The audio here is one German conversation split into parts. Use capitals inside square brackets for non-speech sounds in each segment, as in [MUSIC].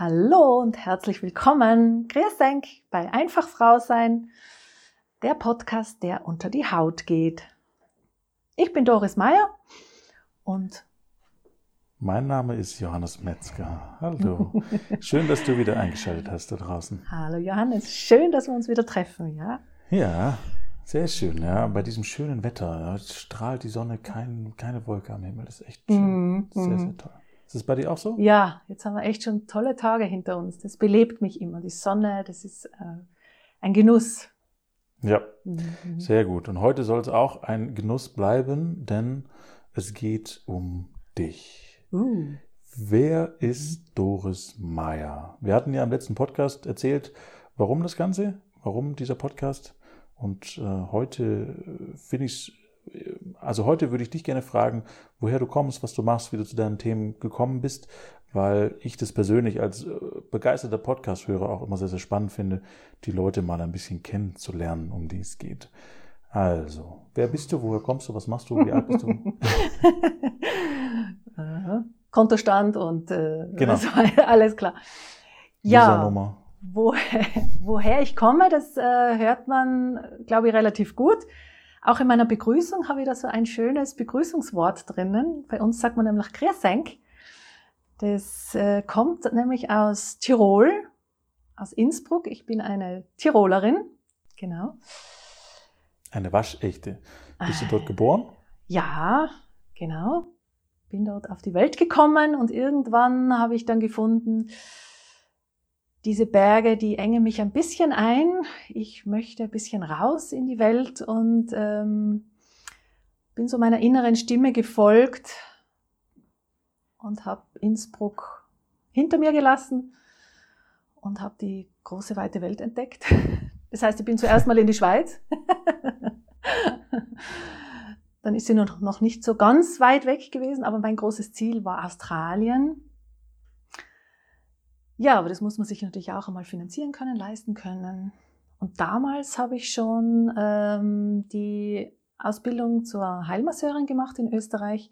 Hallo und herzlich willkommen, Grüß Denk bei Einfach Frau sein, der Podcast, der unter die Haut geht. Ich bin Doris Meyer und mein Name ist Johannes Metzger. Hallo. Schön, dass du wieder eingeschaltet hast da draußen. Hallo Johannes, schön, dass wir uns wieder treffen, ja? Ja, sehr schön, ja. Bei diesem schönen Wetter strahlt die Sonne, kein, keine Wolke am Himmel. Das ist echt schön. Mm, sehr, mm. sehr toll. Ist das bei dir auch so? Ja, jetzt haben wir echt schon tolle Tage hinter uns. Das belebt mich immer. Die Sonne, das ist äh, ein Genuss. Ja, mhm. sehr gut. Und heute soll es auch ein Genuss bleiben, denn es geht um dich. Uh. Wer ist Doris Meyer? Wir hatten ja im letzten Podcast erzählt, warum das Ganze, warum dieser Podcast. Und äh, heute äh, finde ich es also heute würde ich dich gerne fragen, woher du kommst, was du machst, wie du zu deinen Themen gekommen bist, weil ich das persönlich als äh, begeisterter Podcast-Hörer auch immer sehr, sehr spannend finde, die Leute mal ein bisschen kennenzulernen, um die es geht. Also, wer bist du, woher kommst du, was machst du, wie alt bist du? [LAUGHS] Kontostand und äh, genau. alles klar. Ja, woher, [LAUGHS] woher ich komme, das äh, hört man, glaube ich, relativ gut. Auch in meiner Begrüßung habe ich da so ein schönes Begrüßungswort drinnen. Bei uns sagt man nämlich Griesenk. Das äh, kommt nämlich aus Tirol, aus Innsbruck. Ich bin eine Tirolerin, genau. Eine waschechte. Bist du dort geboren? Ja, genau. Bin dort auf die Welt gekommen und irgendwann habe ich dann gefunden, diese Berge, die engen mich ein bisschen ein. Ich möchte ein bisschen raus in die Welt und ähm, bin so meiner inneren Stimme gefolgt und habe Innsbruck hinter mir gelassen und habe die große weite Welt entdeckt. [LAUGHS] Das heißt, ich bin zuerst mal in die Schweiz. [LAUGHS] Dann ist sie noch nicht so ganz weit weg gewesen, aber mein großes Ziel war Australien. Ja, aber das muss man sich natürlich auch einmal finanzieren können, leisten können. Und damals habe ich schon ähm, die Ausbildung zur Heilmasseurin gemacht in Österreich,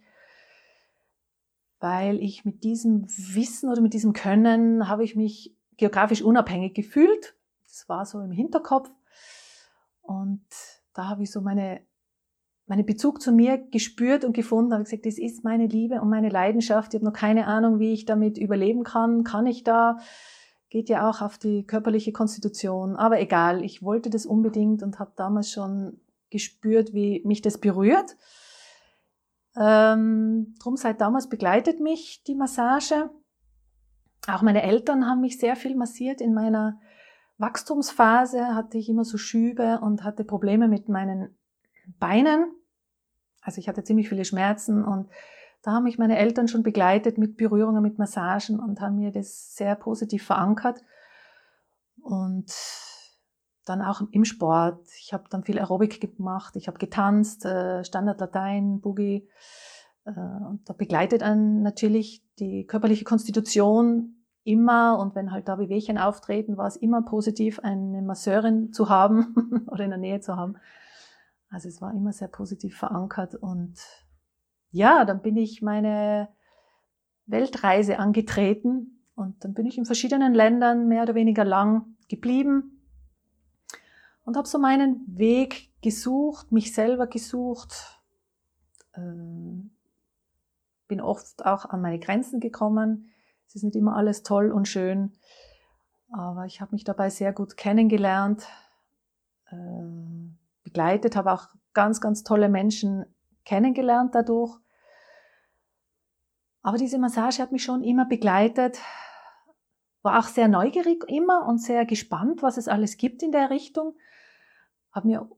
weil ich mit diesem Wissen oder mit diesem Können habe ich mich geografisch unabhängig gefühlt. Das war so im Hinterkopf. Und da habe ich so meine meinen Bezug zu mir gespürt und gefunden, habe gesagt, das ist meine Liebe und meine Leidenschaft. Ich habe noch keine Ahnung, wie ich damit überleben kann. Kann ich da? Geht ja auch auf die körperliche Konstitution. Aber egal, ich wollte das unbedingt und habe damals schon gespürt, wie mich das berührt. Ähm, drum seit damals begleitet mich die Massage. Auch meine Eltern haben mich sehr viel massiert. In meiner Wachstumsphase hatte ich immer so Schübe und hatte Probleme mit meinen Beinen. Also ich hatte ziemlich viele Schmerzen und da haben mich meine Eltern schon begleitet mit Berührungen, mit Massagen und haben mir das sehr positiv verankert. Und dann auch im Sport. Ich habe dann viel Aerobik gemacht, ich habe getanzt, äh, Standard Latein, Boogie. Äh, und da begleitet einen natürlich die körperliche Konstitution immer. Und wenn halt da Bewegchen auftreten, war es immer positiv, eine Masseurin zu haben [LAUGHS] oder in der Nähe zu haben. Also es war immer sehr positiv verankert und ja, dann bin ich meine Weltreise angetreten und dann bin ich in verschiedenen Ländern mehr oder weniger lang geblieben und habe so meinen Weg gesucht, mich selber gesucht, äh, bin oft auch an meine Grenzen gekommen. Es ist nicht immer alles toll und schön, aber ich habe mich dabei sehr gut kennengelernt. Begleitet, habe auch ganz, ganz tolle Menschen kennengelernt dadurch. Aber diese Massage hat mich schon immer begleitet, war auch sehr neugierig immer und sehr gespannt, was es alles gibt in der Richtung. Habe mir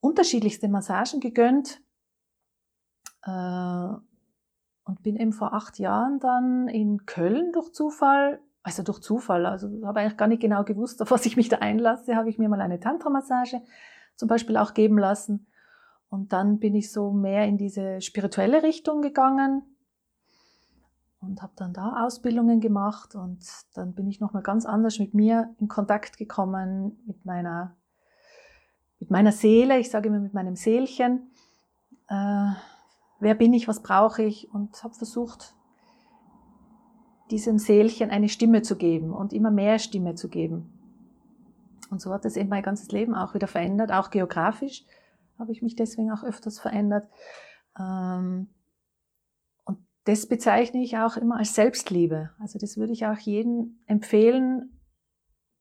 unterschiedlichste Massagen gegönnt äh, und bin eben vor acht Jahren dann in Köln durch Zufall, also durch Zufall, also habe eigentlich gar nicht genau gewusst, auf was ich mich da einlasse, habe ich mir mal eine Tantra-Massage zum Beispiel auch geben lassen. Und dann bin ich so mehr in diese spirituelle Richtung gegangen und habe dann da Ausbildungen gemacht und dann bin ich nochmal ganz anders mit mir in Kontakt gekommen, mit meiner, mit meiner Seele, ich sage immer mit meinem Seelchen. Äh, wer bin ich, was brauche ich und habe versucht, diesem Seelchen eine Stimme zu geben und immer mehr Stimme zu geben. Und so hat es eben mein ganzes Leben auch wieder verändert, auch geografisch habe ich mich deswegen auch öfters verändert. Ähm, und das bezeichne ich auch immer als Selbstliebe. Also das würde ich auch jedem empfehlen,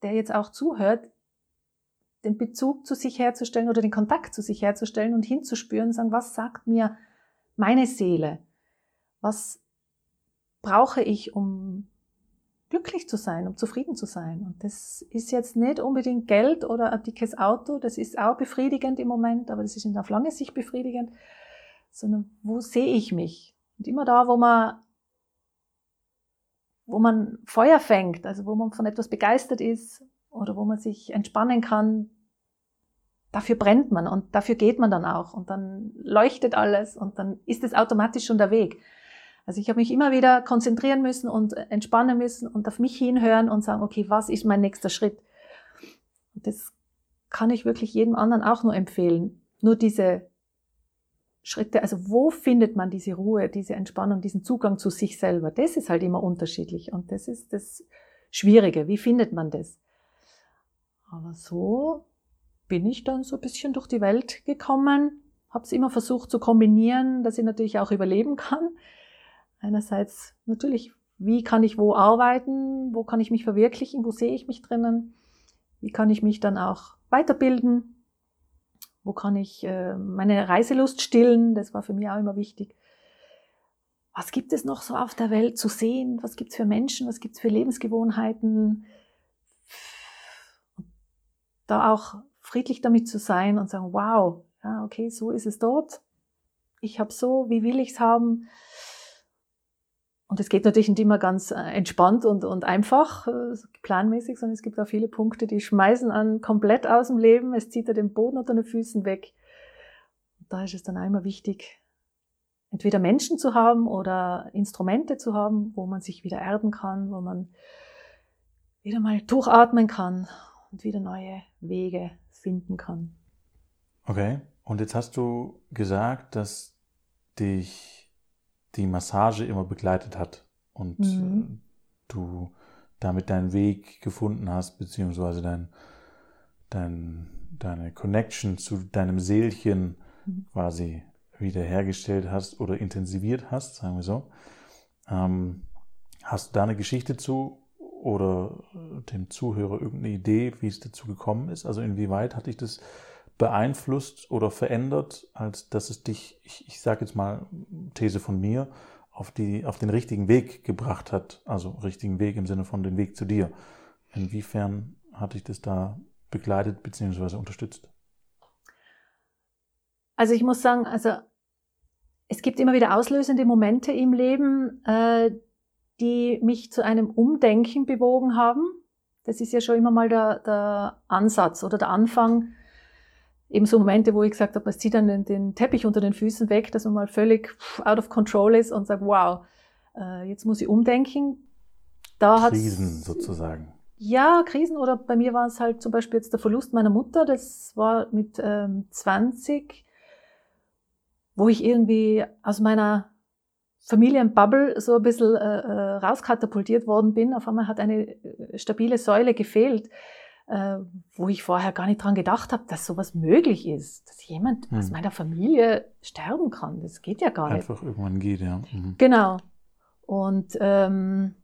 der jetzt auch zuhört, den Bezug zu sich herzustellen oder den Kontakt zu sich herzustellen und hinzuspüren, sagen, was sagt mir meine Seele? Was brauche ich, um glücklich zu sein, um zufrieden zu sein? Und das ist jetzt nicht unbedingt Geld oder ein dickes Auto, das ist auch befriedigend im Moment, aber das ist nicht auf lange Sicht befriedigend, sondern wo sehe ich mich? Und immer da, wo man wo man Feuer fängt, also wo man von etwas begeistert ist oder wo man sich entspannen kann, dafür brennt man und dafür geht man dann auch und dann leuchtet alles und dann ist es automatisch schon der Weg. Also ich habe mich immer wieder konzentrieren müssen und entspannen müssen und auf mich hinhören und sagen, okay, was ist mein nächster Schritt? Und das kann ich wirklich jedem anderen auch nur empfehlen. Nur diese Schritte, also wo findet man diese Ruhe, diese Entspannung, diesen Zugang zu sich selber? Das ist halt immer unterschiedlich und das ist das Schwierige. Wie findet man das? Aber so bin ich dann so ein bisschen durch die Welt gekommen, habe es immer versucht zu kombinieren, dass ich natürlich auch überleben kann Einerseits natürlich, wie kann ich wo arbeiten, wo kann ich mich verwirklichen, wo sehe ich mich drinnen, wie kann ich mich dann auch weiterbilden, wo kann ich äh, meine Reiselust stillen, das war für mich auch immer wichtig. Was gibt es noch so auf der Welt zu sehen? Was gibt es für Menschen? Was gibt es für Lebensgewohnheiten? Da auch friedlich damit zu sein und sagen, wow, ja, okay, so ist es dort. Ich habe so, wie will ich es haben? Und es geht natürlich nicht immer ganz äh, entspannt und, und einfach, äh, planmäßig, sondern es gibt auch viele Punkte, die schmeißen an komplett aus dem Leben. Es zieht er den Boden unter den Füßen weg. Und da ist es dann einmal wichtig, entweder Menschen zu haben oder Instrumente zu haben, wo man sich wieder erden kann, wo man wieder mal durchatmen kann und wieder neue Wege finden kann. Okay, und jetzt hast du gesagt, dass dich die Massage immer begleitet hat und mhm. Äh, du damit deinen Weg gefunden hast, beziehungsweise dein, dein, deine Connection zu deinem Seelchen mhm. quasi wiederhergestellt hast oder intensiviert hast, sagen wir so. Ähm, hast du da eine Geschichte zu oder dem Zuhörer irgendeine Idee, wie es dazu gekommen ist? Also inwieweit hat dich das beeinflusst oder verändert, als dass es dich, ich, ich sage jetzt mal These von mir, auf, die, auf den richtigen Weg gebracht hat. Also richtigen Weg im Sinne von den Weg zu dir. Inwiefern hat dich das da begleitet bzw. unterstützt? Also ich muss sagen, also es gibt immer wieder auslösende Momente im Leben, äh, die mich zu einem Umdenken bewogen haben. Das ist ja schon immer mal der, der Ansatz oder der Anfang, eben so Momente, wo ich gesagt habe, es zieht dann den, den, Teppich unter den Füßen weg, dass man mal völlig out of control ist und sagt, wow, äh, jetzt muss ich umdenken. Da Krisen sozusagen. Ja, Krisen oder bei mir war es halt zum Beispiel jetzt der Verlust meiner Mutter, das war mit ähm, 20, wo ich irgendwie aus meiner Familienbubble so ein bisschen äh, äh, rauskatapultiert worden bin. Auf einmal hat eine äh, stabile Säule gefehlt äh, wo ich vorher gar nicht dran gedacht habe, dass sowas möglich ist, dass jemand hm. aus meiner Familie sterben kann. Das geht ja gar Einfach nicht. Einfach irgendwann geht, ja. Mhm. Genau. Und ähm,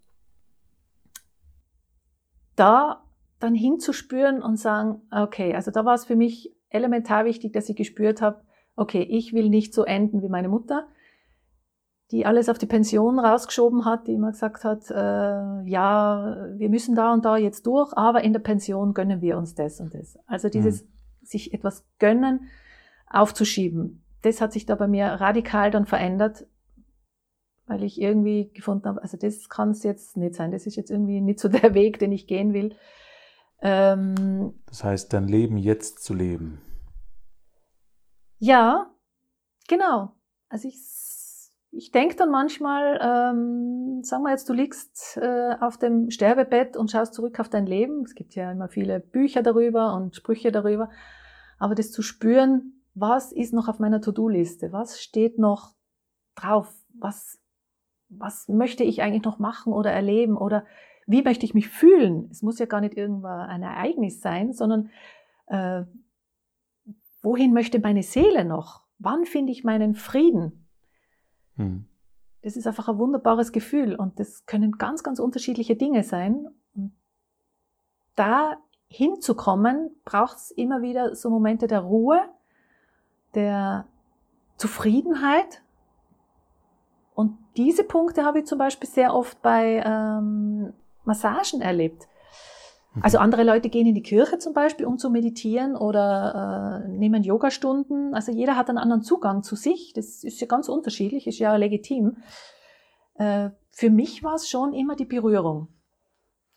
da dann hinzuspüren und sagen, okay, also da war es für mich elementar wichtig, dass ich gespürt habe, okay, ich will nicht so enden wie meine Mutter die alles auf die Pension rausgeschoben hat, die immer gesagt hat, äh, ja, wir müssen da und da jetzt durch, aber in der Pension gönnen wir uns das und das. Also dieses mhm. sich etwas gönnen, aufzuschieben, das hat sich da bei mir radikal dann verändert, weil ich irgendwie gefunden habe, also das kann es jetzt nicht sein, das ist jetzt irgendwie nicht so der [LAUGHS] Weg, den ich gehen will. Ähm, das heißt, dein Leben jetzt zu leben. Ja, genau. Also ich ich denke dann manchmal, ähm, sagen wir jetzt, du liegst äh, auf dem Sterbebett und schaust zurück auf dein Leben. Es gibt ja immer viele Bücher darüber und Sprüche darüber. Aber das zu spüren, was ist noch auf meiner To-Do-Liste? Was steht noch drauf? Was was möchte ich eigentlich noch machen oder erleben oder wie möchte ich mich fühlen? Es muss ja gar nicht irgendwann ein Ereignis sein, sondern äh, wohin möchte meine Seele noch? Wann finde ich meinen Frieden? Hm. Das ist einfach ein wunderbares Gefühl und das können ganz, ganz unterschiedliche Dinge sein. Da hinzukommen, braucht es immer wieder so Momente der Ruhe, der Zufriedenheit. Und diese Punkte habe ich zum Beispiel sehr oft bei ähm, Massagen erlebt. Mhm. Also andere Leute gehen in die Kirche zum Beispiel, um zu meditieren oder äh, nehmen Yogastunden. Also jeder hat einen anderen Zugang zu sich. Das ist ja ganz unterschiedlich, ist ja legitim. Äh, für mich war es schon immer die Berührung.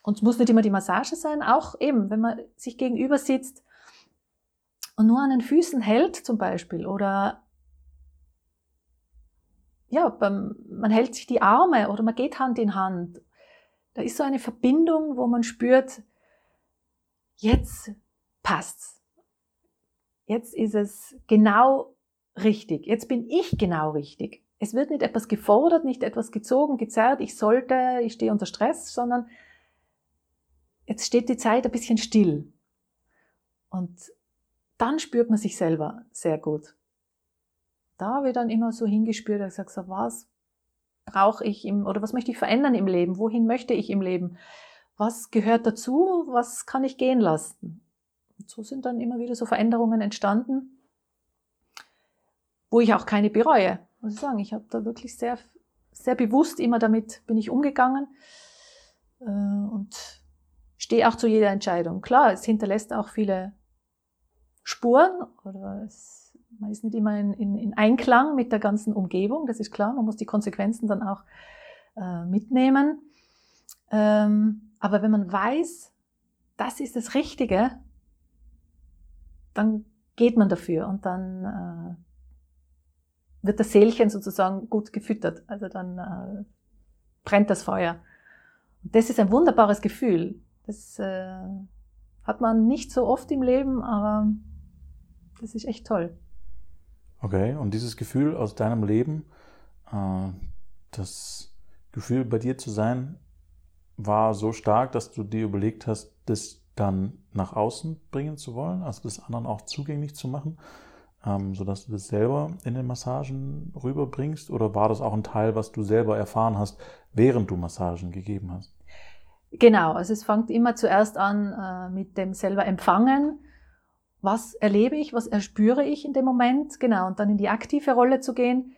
Und es muss nicht immer die Massage sein, auch eben, wenn man sich gegenüber sitzt und nur an den Füßen hält zum Beispiel oder ja, beim, man hält sich die Arme oder man geht Hand in Hand da ist so eine Verbindung, wo man spürt, jetzt passt's. Jetzt ist es genau richtig. Jetzt bin ich genau richtig. Es wird nicht etwas gefordert, nicht etwas gezogen, gezerrt, ich sollte, ich stehe unter Stress, sondern jetzt steht die Zeit ein bisschen still. Und dann spürt man sich selber sehr gut. Da habe ich dann immer so hingespürt und gesagt, so was brauche ich im, oder was möchte ich verändern im Leben? Wohin möchte ich im Leben? Was gehört dazu? Was kann ich gehen lassen? Und so sind dann immer wieder so Veränderungen entstanden, wo ich auch keine bereue. Muss ich sagen, ich habe da wirklich sehr, sehr bewusst immer damit bin ich umgegangen äh, und stehe auch zu jeder Entscheidung. Klar, es hinterlässt auch viele Spuren oder es man ist nicht immer in, in, in, Einklang mit der ganzen Umgebung, das ist klar. Man muss die Konsequenzen dann auch äh, mitnehmen. Ähm, aber wenn man weiß, das ist das Richtige, dann geht man dafür und dann äh, wird das Seelchen sozusagen gut gefüttert. Also dann äh, brennt das Feuer. Und das ist ein wunderbares Gefühl. Das äh, hat man nicht so oft im Leben, aber das ist echt toll. Okay, und dieses Gefühl aus deinem Leben, äh, das Gefühl bei dir zu sein, war so stark, dass du dir überlegt hast, das dann nach außen bringen zu wollen, also das anderen auch zugänglich zu machen, ähm, sodass du das selber in den Massagen rüberbringst? Oder war das auch ein Teil, was du selber erfahren hast, während du Massagen gegeben hast? Genau, also es fängt immer zuerst an äh, mit dem selber Empfangen was erlebe ich, was erspüre ich in dem Moment, genau, und dann in die aktive Rolle zu gehen.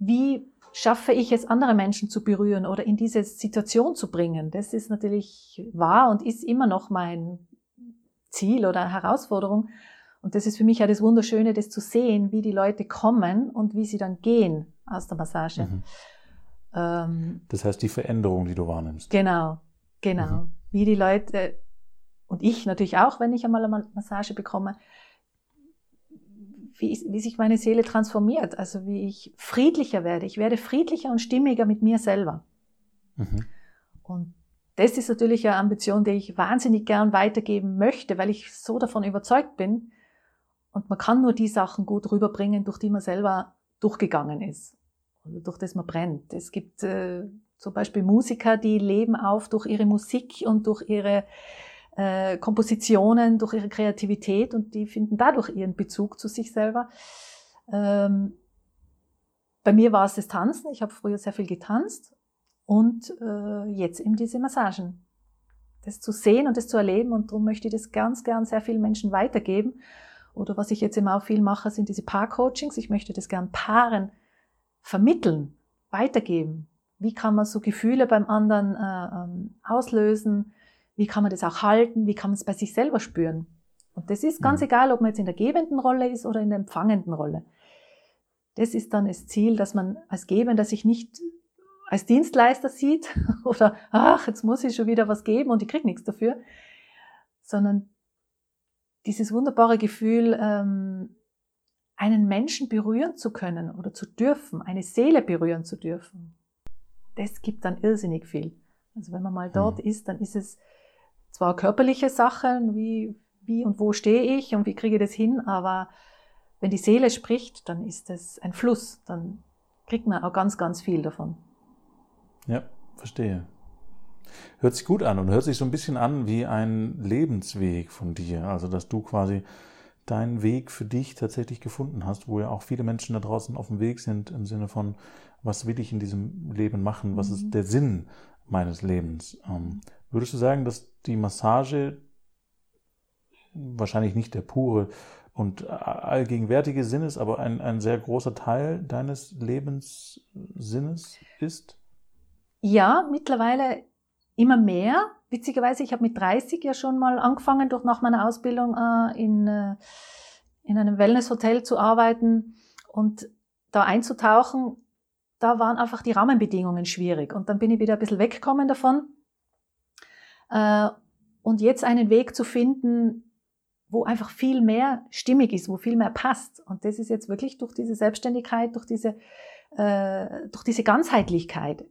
Wie schaffe ich es, andere Menschen zu berühren oder in diese Situation zu bringen? Das ist natürlich wahr und ist immer noch mein Ziel oder Herausforderung. Und das ist für mich ja das Wunderschöne, das zu sehen, wie die Leute kommen und wie sie dann gehen aus der Massage. Mhm. Ähm, das heißt, die Veränderung, die du wahrnimmst. Genau, genau. Mhm. Wie die Leute und ich natürlich auch, wenn ich einmal eine Massage bekomme, wie, wie, sich meine Seele transformiert, also wie ich friedlicher werde. Ich werde friedlicher und stimmiger mit mir selber. Mhm. Und das ist natürlich eine Ambition, die ich wahnsinnig gern weitergeben möchte, weil ich so davon überzeugt bin. Und man kann nur die Sachen gut rüberbringen, durch die man selber durchgegangen ist oder durch das man brennt. Es gibt äh, zum Beispiel Musiker, die leben auf durch ihre Musik und durch ihre äh, Kompositionen, durch ihre Kreativität und die finden dadurch ihren Bezug zu sich selber. Ähm, bei mir war es das Tanzen. Ich habe früher sehr viel getanzt und äh, jetzt eben diese Massagen. Das zu sehen und das zu erleben und darum möchte ich das ganz gern sehr vielen Menschen weitergeben. Oder was ich jetzt immer auch viel mache, sind diese Paar-Coachings. Ich möchte das gern Paaren vermitteln, weitergeben. Wie kann man so Gefühle beim anderen äh, ähm, auslösen? Wie kann man das auch halten? Wie kann man es bei sich selber spüren? Und das ist ganz mhm. egal, ob man jetzt in der gebenden Rolle ist oder in der empfangenden Rolle. Das ist dann das Ziel, dass man als Gebender sich nicht als Dienstleister sieht [LAUGHS] oder, ach, jetzt muss ich schon wieder was geben und ich krieg nichts dafür, sondern dieses wunderbare Gefühl, ähm, einen Menschen berühren zu können oder zu dürfen, eine Seele berühren zu dürfen, das gibt dann irrsinnig viel. Also wenn man mal dort mhm. ist, dann ist es zwar körperliche Sachen, wie, wie und wo stehe ich und wie kriege ich das hin, aber wenn die Seele spricht, dann ist es ein Fluss, dann kriegt man auch ganz, ganz viel davon. Ja, verstehe. Hört sich gut an und hört sich so ein bisschen an wie ein Lebensweg von dir. Also, dass du quasi deinen Weg für dich tatsächlich gefunden hast, wo ja auch viele Menschen da draußen auf dem Weg sind im Sinne von, was will ich in diesem Leben machen? Was ist mhm. der Sinn meines Lebens? Würdest du sagen, dass die Massage wahrscheinlich nicht der pure und allgegenwärtige Sinn ist, aber ein, ein sehr großer Teil deines Lebenssinnes ist? Ja, mittlerweile immer mehr. Witzigerweise, ich habe mit 30 ja schon mal angefangen, durch nach meiner Ausbildung äh, in, äh, in einem Wellnesshotel zu arbeiten und da einzutauchen. Da waren einfach die Rahmenbedingungen schwierig. Und dann bin ich wieder ein bisschen weggekommen davon. Äh, und jetzt einen Weg zu finden, wo einfach viel mehr stimmig ist, wo viel mehr passt. Und das ist jetzt wirklich durch diese Selbstständigkeit, durch diese, äh, durch diese Ganzheitlichkeit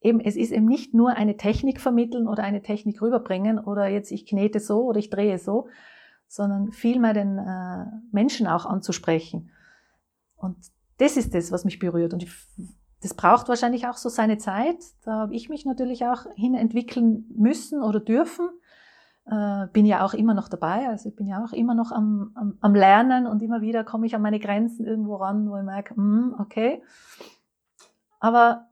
eben, es ist eben nicht nur eine Technik vermitteln oder eine Technik rüberbringen oder jetzt ich knete so oder ich drehe so, sondern vielmehr den äh, Menschen auch anzusprechen. Und das ist das, was mich berührt. Und ich, das braucht wahrscheinlich auch so seine Zeit. Da habe ich mich natürlich auch hin entwickeln müssen oder dürfen. Äh, bin ja auch immer noch dabei. Also ich bin ja auch immer noch am, am, am Lernen und immer wieder komme ich an meine Grenzen irgendwo ran, wo ich merke, mm, okay. Aber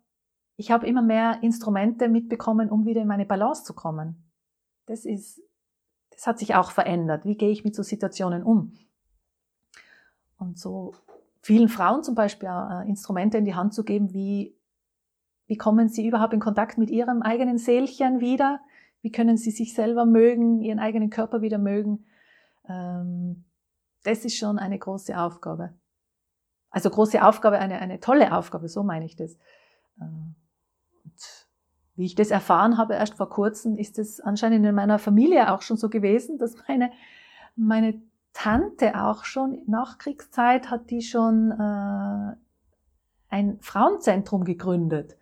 ich habe immer mehr Instrumente mitbekommen, um wieder in meine Balance zu kommen. Das ist, das hat sich auch verändert. Wie gehe ich mit so Situationen um? Und so vielen Frauen zum Beispiel äh, Instrumente in die Hand zu geben, wie, wie kommen sie überhaupt in Kontakt mit ihrem eigenen Seelchen wieder? Wie können sie sich selber mögen, ihren eigenen Körper wieder mögen? Ähm, das ist schon eine große Aufgabe. Also große Aufgabe, eine, eine tolle Aufgabe, so meine ich das. Äh, wie ich das erfahren habe, erst vor kurzem, ist es anscheinend in meiner Familie auch schon so gewesen, dass meine, meine Tante auch schon nach Kriegszeit hat die schon äh, ein Frauenzentrum gegründet.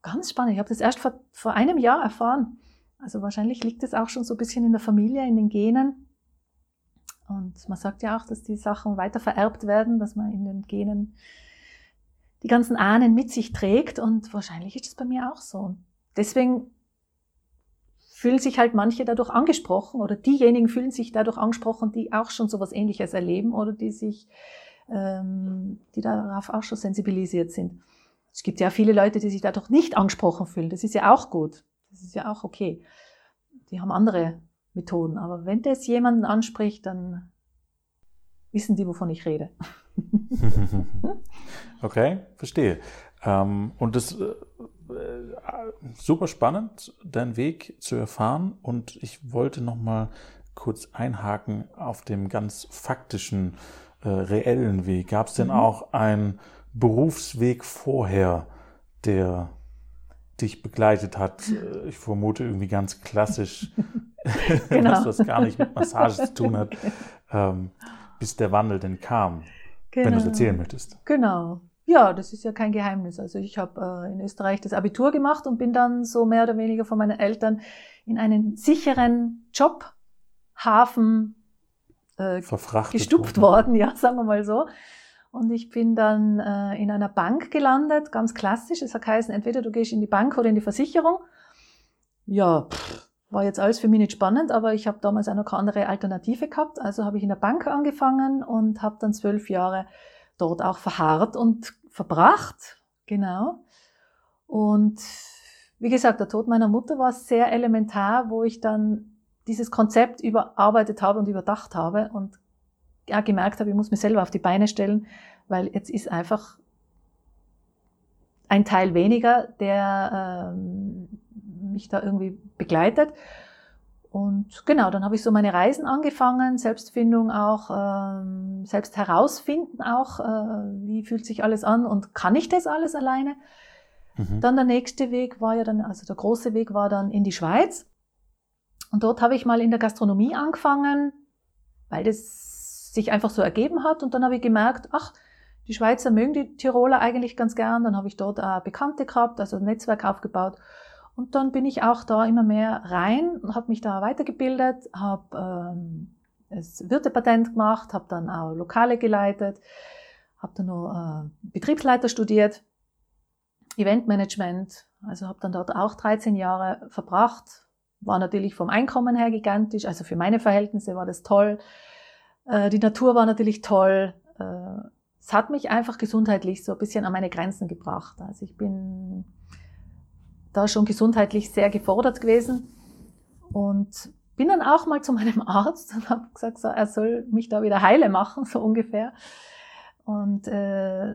Ganz spannend. Ich habe das erst vor, vor einem Jahr erfahren. Also wahrscheinlich liegt es auch schon so ein bisschen in der Familie, in den Genen. Und man sagt ja auch, dass die Sachen weiter vererbt werden, dass man in den Genen die ganzen Ahnen mit sich trägt und wahrscheinlich ist es bei mir auch so. Deswegen fühlen sich halt manche dadurch angesprochen oder diejenigen fühlen sich dadurch angesprochen, die auch schon so was Ähnliches erleben oder die sich, ähm, die darauf auch schon sensibilisiert sind. Es gibt ja viele Leute, die sich dadurch nicht angesprochen fühlen. Das ist ja auch gut. Das ist ja auch okay. Die haben andere Methoden. Aber wenn das jemanden anspricht, dann wissen die, wovon ich rede. [LAUGHS] okay, verstehe. Ähm, und das äh, super spannend, deinen Weg zu erfahren. Und ich wollte noch mal kurz einhaken auf dem ganz faktischen, äh, reellen Weg. Gab es denn mhm. auch einen Berufsweg vorher, der dich begleitet hat? Äh, ich vermute irgendwie ganz klassisch, [LAUGHS] [LAUGHS] genau. was das gar nicht mit Massage zu tun hat, ähm, bis der Wandel denn kam. Genau. Wenn du es erzählen möchtest. Genau. Ja, das ist ja kein Geheimnis. Also ich habe äh, in Österreich das Abitur gemacht und bin dann so mehr oder weniger von meinen Eltern in einen sicheren Jobhafen äh, gestupft worden. worden, ja, sagen wir mal so. Und ich bin dann äh, in einer Bank gelandet, ganz klassisch. Es hat geheißen, entweder du gehst in die Bank oder in die Versicherung. Ja, pff, war jetzt alles für mich nicht spannend, aber ich habe damals auch noch keine andere Alternative gehabt. Also habe ich in der Bank angefangen und habe dann zwölf Jahre dort auch verharrt und verbracht. Genau. Und wie gesagt, der Tod meiner Mutter war sehr elementar, wo ich dann dieses Konzept überarbeitet habe und überdacht habe und ja, gemerkt habe, ich muss mich selber auf die Beine stellen, weil jetzt ist einfach ein Teil weniger, der ähm, mich da irgendwie begleitet. Und genau, dann habe ich so meine Reisen angefangen, Selbstfindung auch, ähm, selbst herausfinden auch, äh, wie fühlt sich alles an und kann ich das alles alleine? Mhm. Dann der nächste Weg war ja dann, also der große Weg war dann in die Schweiz. Und dort habe ich mal in der Gastronomie angefangen, weil das sich einfach so ergeben hat. Und dann habe ich gemerkt, ach, die Schweizer mögen die Tiroler eigentlich ganz gern. Dann habe ich dort auch Bekannte gehabt, also ein Netzwerk aufgebaut. Und dann bin ich auch da immer mehr rein, habe mich da weitergebildet, habe ähm, das Wirtepatent gemacht, habe dann auch Lokale geleitet, habe dann noch äh, Betriebsleiter studiert Eventmanagement. Also habe dann dort auch 13 Jahre verbracht. War natürlich vom Einkommen her gigantisch. Also für meine Verhältnisse war das toll. Äh, die Natur war natürlich toll. Äh, es hat mich einfach gesundheitlich so ein bisschen an meine Grenzen gebracht. Also ich bin da schon gesundheitlich sehr gefordert gewesen und bin dann auch mal zu meinem Arzt und habe gesagt, so, er soll mich da wieder heile machen, so ungefähr. Und äh,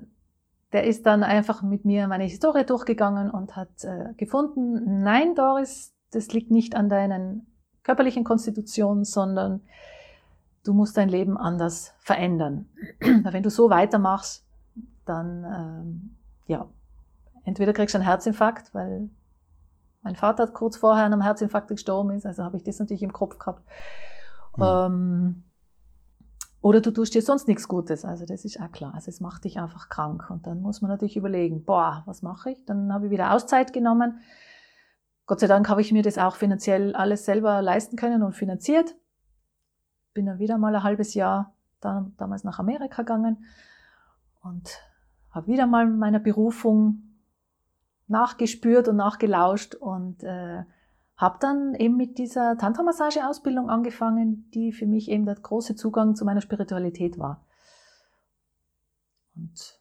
der ist dann einfach mit mir meine Historie durchgegangen und hat äh, gefunden, nein, Doris, das liegt nicht an deinen körperlichen Konstitutionen, sondern du musst dein Leben anders verändern. Wenn du so weitermachst, dann, ähm, ja, entweder kriegst du einen Herzinfarkt, weil mein Vater kurz vorher an einem Herzinfarkt gestorben ist, also habe ich das natürlich im Kopf gehabt. Mhm. Ähm, oder du tust dir sonst nichts Gutes, also das ist auch klar. Also es macht dich einfach krank und dann muss man natürlich überlegen, boah, was mache ich? Dann habe ich wieder Auszeit genommen. Gott sei Dank habe ich mir das auch finanziell alles selber leisten können und finanziert bin dann wieder mal ein halbes Jahr da, damals nach Amerika gegangen und habe wieder mal meiner Berufung nachgespürt und nachgelauscht und äh, habe dann eben mit dieser Tantra-Massage-Ausbildung angefangen, die für mich eben der große Zugang zu meiner Spiritualität war. Und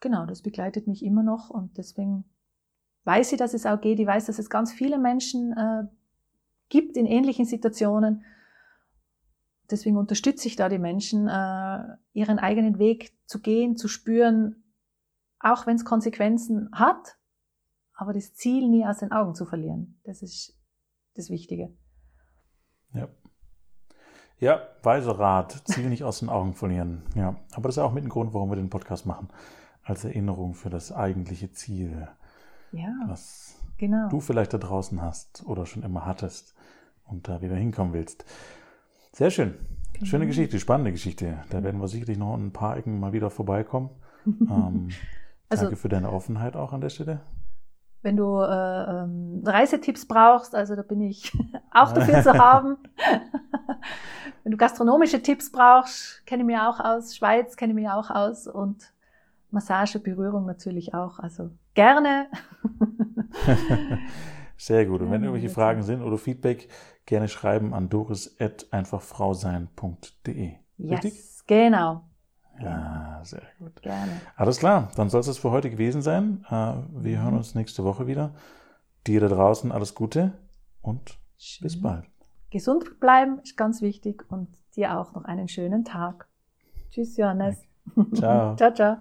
genau, das begleitet mich immer noch und deswegen weiß ich, dass es auch geht. Ich weiß, dass es ganz viele Menschen äh, gibt in ähnlichen Situationen deswegen unterstütze ich da die Menschen, äh, ihren eigenen Weg zu gehen, zu spüren, auch wenn es Konsequenzen hat, aber das Ziel nie aus den Augen zu verlieren. Das ist das Wichtige. Ja. Ja, weiser Rat, Ziel nicht aus den Augen verlieren. Ja, aber das ist auch mit ein Grund, warum wir den Podcast machen. Als Erinnerung für das eigentliche Ziel. Ja. Was genau. du vielleicht da draußen hast oder schon immer hattest und da wieder hinkommen willst. Sehr schön. Schöne mhm. Geschichte, spannende Geschichte. Da werden wir sicherlich noch ein paar Ecken mal wieder vorbeikommen. [LAUGHS] ähm, also, danke für deine Offenheit auch an der Stelle. Wenn du äh, ähm, Reisetipps brauchst, also da bin ich [LAUGHS] auch dafür zu haben. [LAUGHS] Wenn du gastronomische Tipps brauchst, kenne ich mich auch aus. Schweiz kenne ich mich auch aus. Und Massage, Berührung natürlich auch. Also gerne. [LAUGHS] Sehr gut. Und wenn irgendwelche Fragen sind oder Feedback, gerne schreiben an doris.einfachfrausein.de. Yes, Richtig? genau. Ja, sehr gut. Gerne. Alles klar, dann soll es das für heute gewesen sein. Äh, wir hören uns nächste Woche wieder. Dir da draußen alles Gute und Schön. bis bald. Gesund bleiben ist ganz wichtig und dir auch noch einen schönen Tag. Tschüss, Johannes. [LAUGHS] Ciao. ciao, ciao.